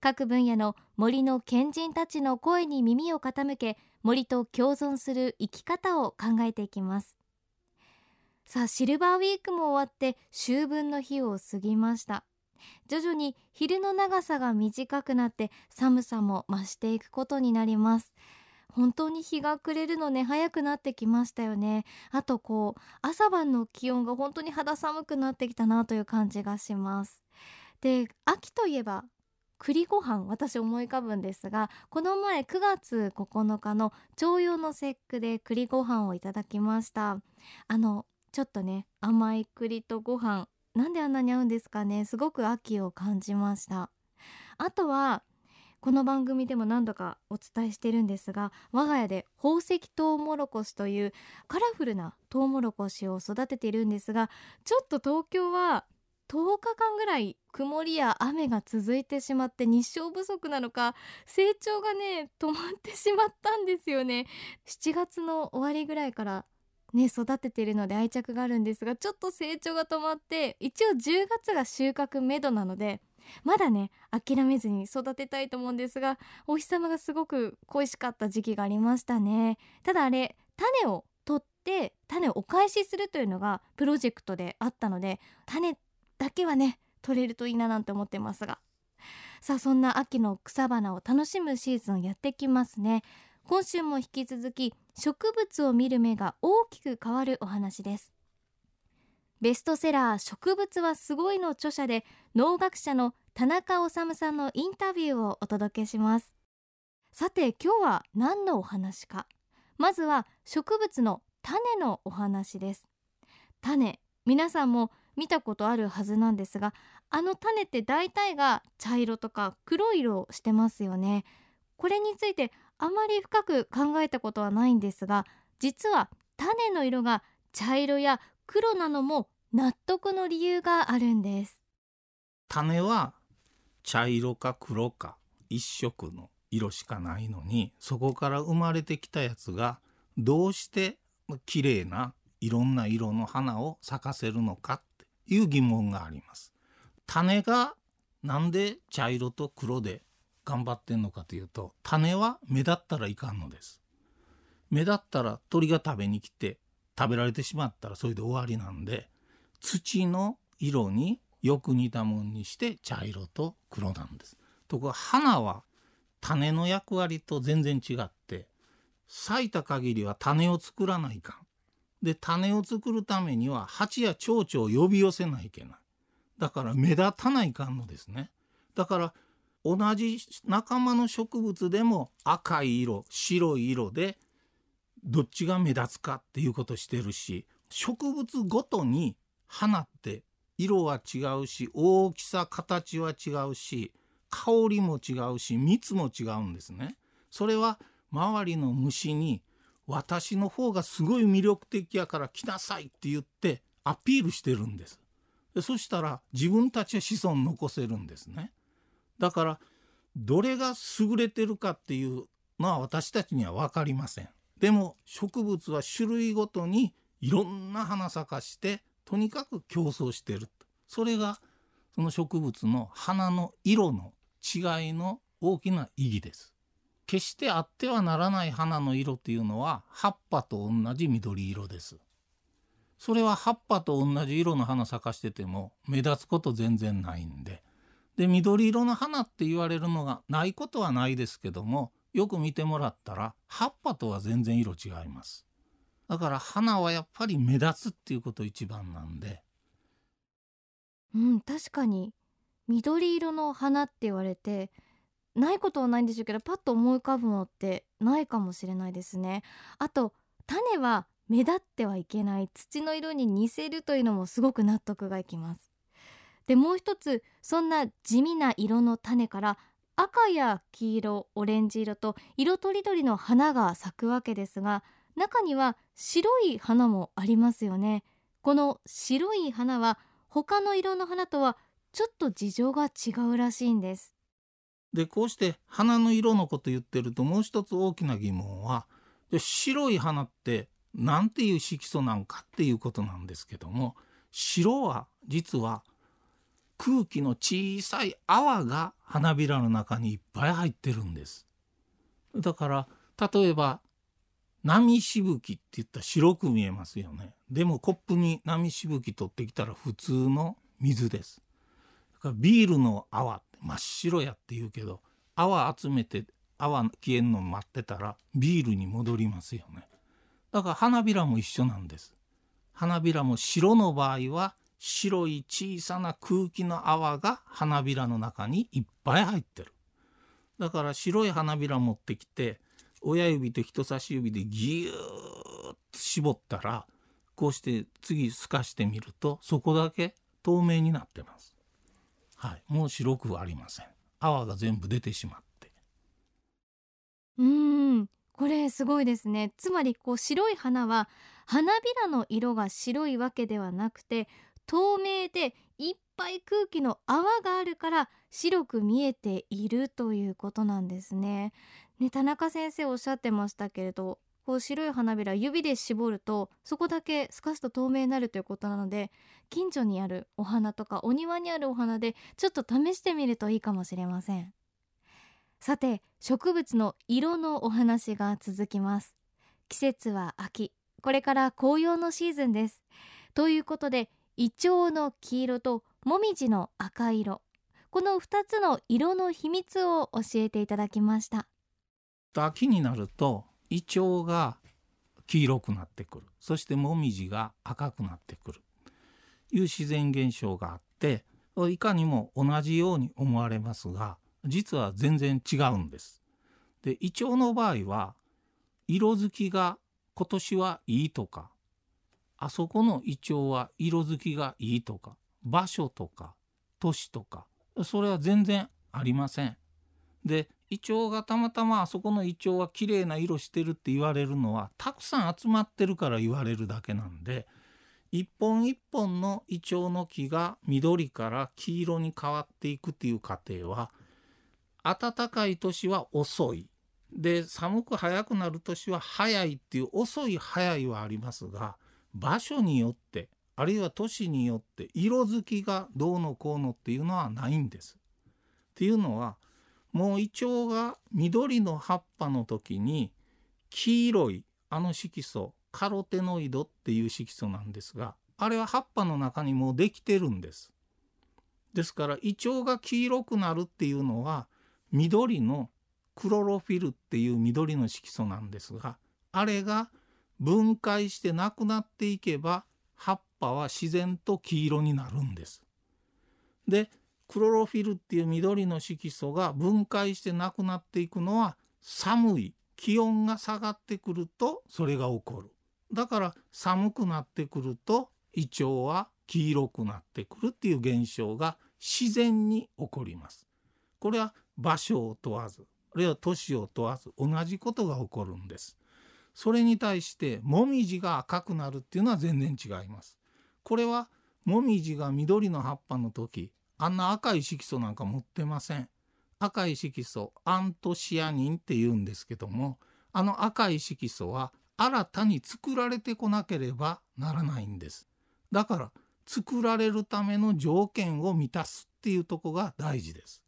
各分野の森の賢人たちの声に耳を傾け森と共存する生き方を考えていきます。さあシルバーウィークも終わって秋分の日を過ぎました。徐々に昼の長さが短くなって寒さも増していくことになります。本当に日が暮れるのね早くなってきましたよね。あとこう朝晩の気温が本当に肌寒くなってきたなという感じがします。で秋といえば栗ご飯私思い浮かぶんですがこの前9月9日の徴用の節句で栗ご飯をいただきました。あのちょっとね甘い栗とご飯なんであんなに合うんですかね？すごく秋を感じました。あとはこの番組でも何度かお伝えしてるんですが我が家で宝石トウモロコシというカラフルなトウモロコシを育てているんですがちょっと東京は10日間ぐらい曇りや雨が続いてしまって日照不足なのか成長がね止まってしまったんですよね。7月の終わりぐらいからね育てているので愛着があるんですがちょっと成長が止まって一応10月が収穫めどなのでまだね諦めずに育てたいと思うんですがお日様がすごく恋しかった時期がありましたね。ただあれ種を取って種をお返しするというのがプロジェクトであったので種だけはね取れるといいななんて思ってますが。さあそんな秋の草花を楽しむシーズンやってきますね。今週も引き続き植物を見る目が大きく変わるお話です。ベストセラー植物はすごいの著者で農学者の田中治さんのインタビューをお届けします。さて今日は何のお話か？まずは植物の種のお話です。種皆さんも見たことあるはずなんですがあの種って大体が茶色とか黒い色をしてますよね。これについてあまり深く考えたことはないんですが実は種の色が茶色や黒なのも納得の理由があるんです。種は茶色か黒か一色の色しかないのにそこから生まれてきたやつがどうして綺麗ないろんな色の花を咲かせるのかっいう疑問があります種がなんで茶色と黒で頑張ってんのかというと種は目立ったらいかんのです目立ったら鳥が食べに来て食べられてしまったらそれで終わりなんで土の色によく似たもんにして茶色と黒なんです。ところが花は種の役割と全然違って咲いた限りは種を作らないかん。で種を作るためには蜂や蝶々を呼び寄せないといけない。だから目立たないかんのですね。だから同じ仲間の植物でも赤い色白い色でどっちが目立つかっていうことしてるし植物ごとに花って色は違うし大きさ形は違うし香りも違うし蜜も違うんですね。それは周りの虫に私の方がすごい魅力的やから来なさいって言ってアピールしてるんです。でそしたら自分たちは子孫残せるんですね。だからどれが優れてるかっていうのは私たちには分かりません。でも植物は種類ごとにいろんな花咲かしてとにかく競争してるそれがその植物の花の色の違いの大きな意義です決してあってはならない花の色っていうのは葉っぱと同じ緑色です。それは葉っぱと同じ色の花咲かしてても目立つこと全然ないんで。で緑色の花って言われるのがないことはないですけどもよく見てもらったら葉っぱとは全然色違います。だから花はやっぱり目立つっていうこと一番なんで。うん確かに。緑色の花って言われてないことはないんでしょうけどパッと思い浮かぶのってないかもしれないですね。あと種は目立ってはいけない。土の色に似せるというのもすごく納得がいきます。でもう一つそんな地味な色の種から赤や黄色オレンジ色と色とりどりの花が咲くわけですが中には白い花もありますよね。この白い花は他の色の花とはちょっと事情が違うらしいんです。でこうして花の色のこと言ってるともう一つ大きな疑問は白い花って何ていう色素なんかっていうことなんですけども白は実は空気の小さい泡が花びらの中にいっぱい入ってるんです。だから例えば波しぶきって言ったら白く見えますよね。でもコップに波しぶき取ってきたら普通の水です。だからビールの泡真っ白やって言うけど泡集めて泡消えんの待ってたらビールに戻りますよね。だから花びらも一緒なんです。花びらも白の場合は白い小さな空気の泡が花びらの中にいっぱい入ってる。だから白い花びら持ってきて親指と人差し指でギューッと絞ったらこうして次透かしてみるとそこだけ透明になってます。はい、もう白くはありません。泡が全部出てしまって。うんこれすごいですねつまりこう白い花は花びらの色が白いわけではなくて透明でいっぱい空気の泡があるから白く見えているということなんですねね、田中先生おっしゃってましたけれどこう白い花びら指で絞るとそこだけ透かすと透明になるということなので近所にあるお花とかお庭にあるお花でちょっと試してみるといいかもしれません。さて植物の色のお話が続きます。季節は秋。これから紅葉のシーズンです。ということでイチョウの黄色とモミジの赤色。この2つの色の秘密を教えていただきました。秋になるとイチョウが黄色くなってくるそしてモミジが赤くなってくるいう自然現象があっていかにも同じように思われますが実は全然違うんです。でイチョウの場合は色づきが今年はいいとかあそこのイチョウは色づきがいいとか場所とか年とかそれは全然ありません。でイチョウがたまたまあそこのイチョウは綺麗な色してるって言われるのはたくさん集まってるから言われるだけなんで一本一本のイチョウの木が緑から黄色に変わっていくっていう過程は暖かい年は遅いで寒く早くなる年は早いっていう遅い早いはありますが場所によってあるいは年によって色づきがどうのこうのっていうのはないんです。っていうのはもうイチョウが緑の葉っぱの時に黄色いあの色素カロテノイドっていう色素なんですがあれは葉っぱの中にもうできてるんです。ですからイチョウが黄色くなるっていうのは緑のクロロフィルっていう緑の色素なんですがあれが分解してなくなっていけば葉っぱは自然と黄色になるんです。でクロロフィルっていう緑の色素が分解してなくなっていくのは寒い気温が下がってくるとそれが起こる。だから寒くなってくると胃腸は黄色くなってくるっていう現象が自然に起こります。これは場所を問わずあるいは年を問わず同じことが起こるんです。それに対してもみじが赤くなるっていうのは全然違います。これはもみじが緑の葉っぱの時あんな赤い色素なんか持ってません。赤い色素アントシアニンって言うんですけどもあの赤い色素は新たに作られてこなければならないんです。だから作られるための条件を満たすっていうとこが大事です。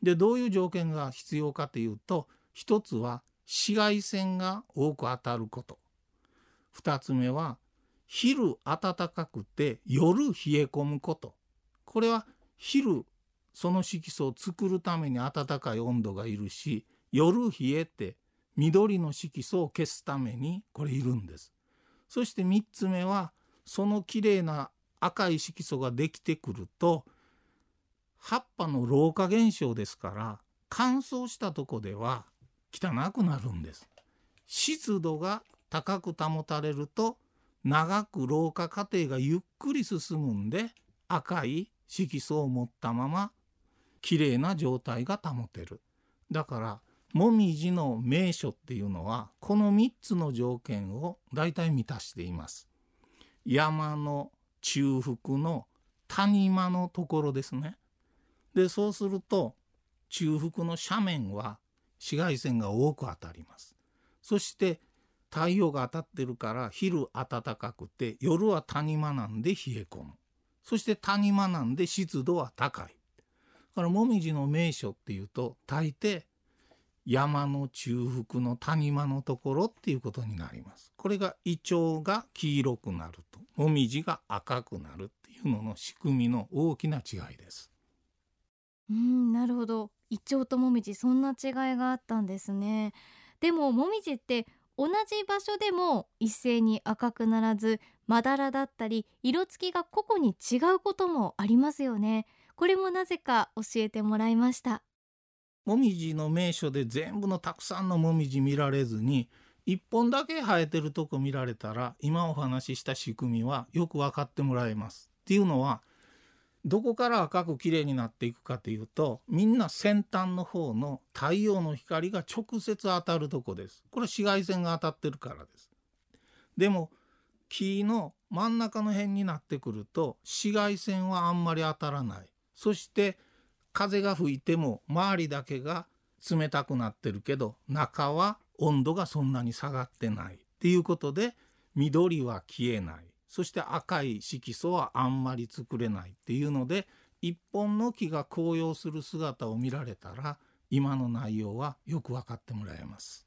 でどういう条件が必要かというと一つは紫外線が多く当たること二つ目は昼暖かくて夜冷え込むことこれは昼その色素を作るために暖かい温度がいるし夜冷えて緑の色素を消すためにこれいるんです。そして3つ目はそのきれいな赤い色素ができてくると葉っぱの老化現象ですから乾燥したとこでは汚くなるんです。湿度が高く保たれると長く老化過程がゆっくり進むんで赤い色素を持ったまま綺麗な状態が保てる。だからもみじの名所っていうのはこの3つの条件を大体満たしています。山の中腹の谷間のところですね。でそうすると中腹の斜面は紫外線が多く当たります。そして太陽が当たってるから昼暖かくて夜は谷間なんで冷え込む。そして谷間なんで湿度は高い。だからもみじの名所っていうと大抵山の中腹の谷間のところっていうことになります。これがイチョウが黄色くなるともみじが赤くなるっていうのの仕組みの大きな違いです。うんなるほど。イチョウともみじそんな違いがあったんですね。でももみじって同じ場所でも一斉に赤くならずまだらだったり色付きが個々に違うこともありますよねこれもなぜか教えてもらいましたもみじの名所で全部のたくさんのもみじ見られずに一本だけ生えてるとこ見られたら今お話しした仕組みはよく分かってもらえます。っていうのはどこから赤くきれいになっていくかというとみんな先端の方の太陽の光が直接当たるとこです。これ紫外線が当たってるからです。でも木の真ん中の辺になってくると紫外線はあんまり当たらない。そして風が吹いても周りだけが冷たくなってるけど中は温度がそんなに下がってないっていうことで緑は消えないそして赤い色素はあんまり作れないっていうので一本の木が紅葉する姿を見られたら今の内容はよく分かってもらえます。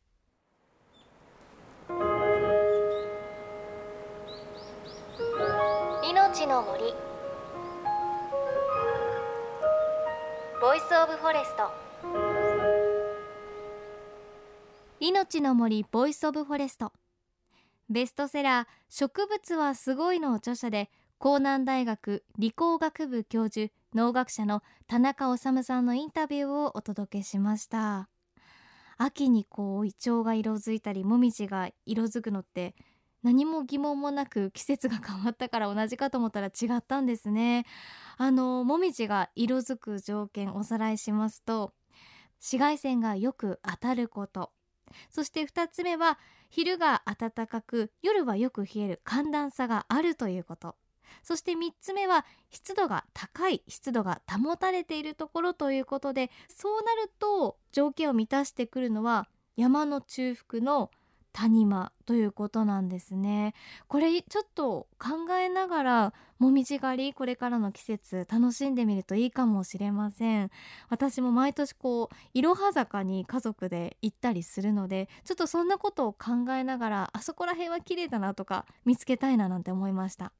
命の森。 Voice of Forest。命の森 Voice of Forest ベストセラー植物はすごいの著者で甲南大学理工学部教授農学者の田中修さんのインタビューをお届けしました。秋にこうイチョウが色づいたりもみじが色づくのって何も疑問もなく季節が変わったから同じかと思ったら違ったんですね。あのもみじが色づく条件おさらいしますと紫外線がよく当たること。そして2つ目は昼が暖かく夜はよく冷える寒暖差があるということ。そして3つ目は湿度が高い湿度が保たれているところということでそうなると条件を満たしてくるのは山の中腹の谷間ということなんですね。これちょっと考えながらもみじ狩りこれからの季節楽しんでみるといいかもしれません。私も毎年こういろは坂に家族で行ったりするのでちょっとそんなことを考えながらあそこら辺は綺麗だなとか見つけたいななんて思いました。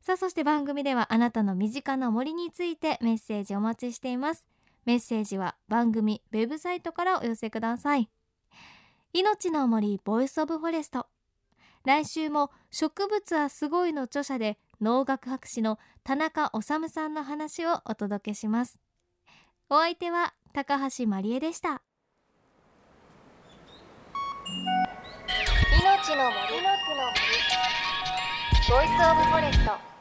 さあそして番組ではあなたの身近な森についてメッセージお待ちしています。メッセージは番組ウェブサイトからお寄せください。命の森 Voice of Forest。来週も植物はすごいの著者で農学博士の田中修さんの話をお届けします。お相手は高橋真理恵でした。命の森。ボイスオブフォレスト。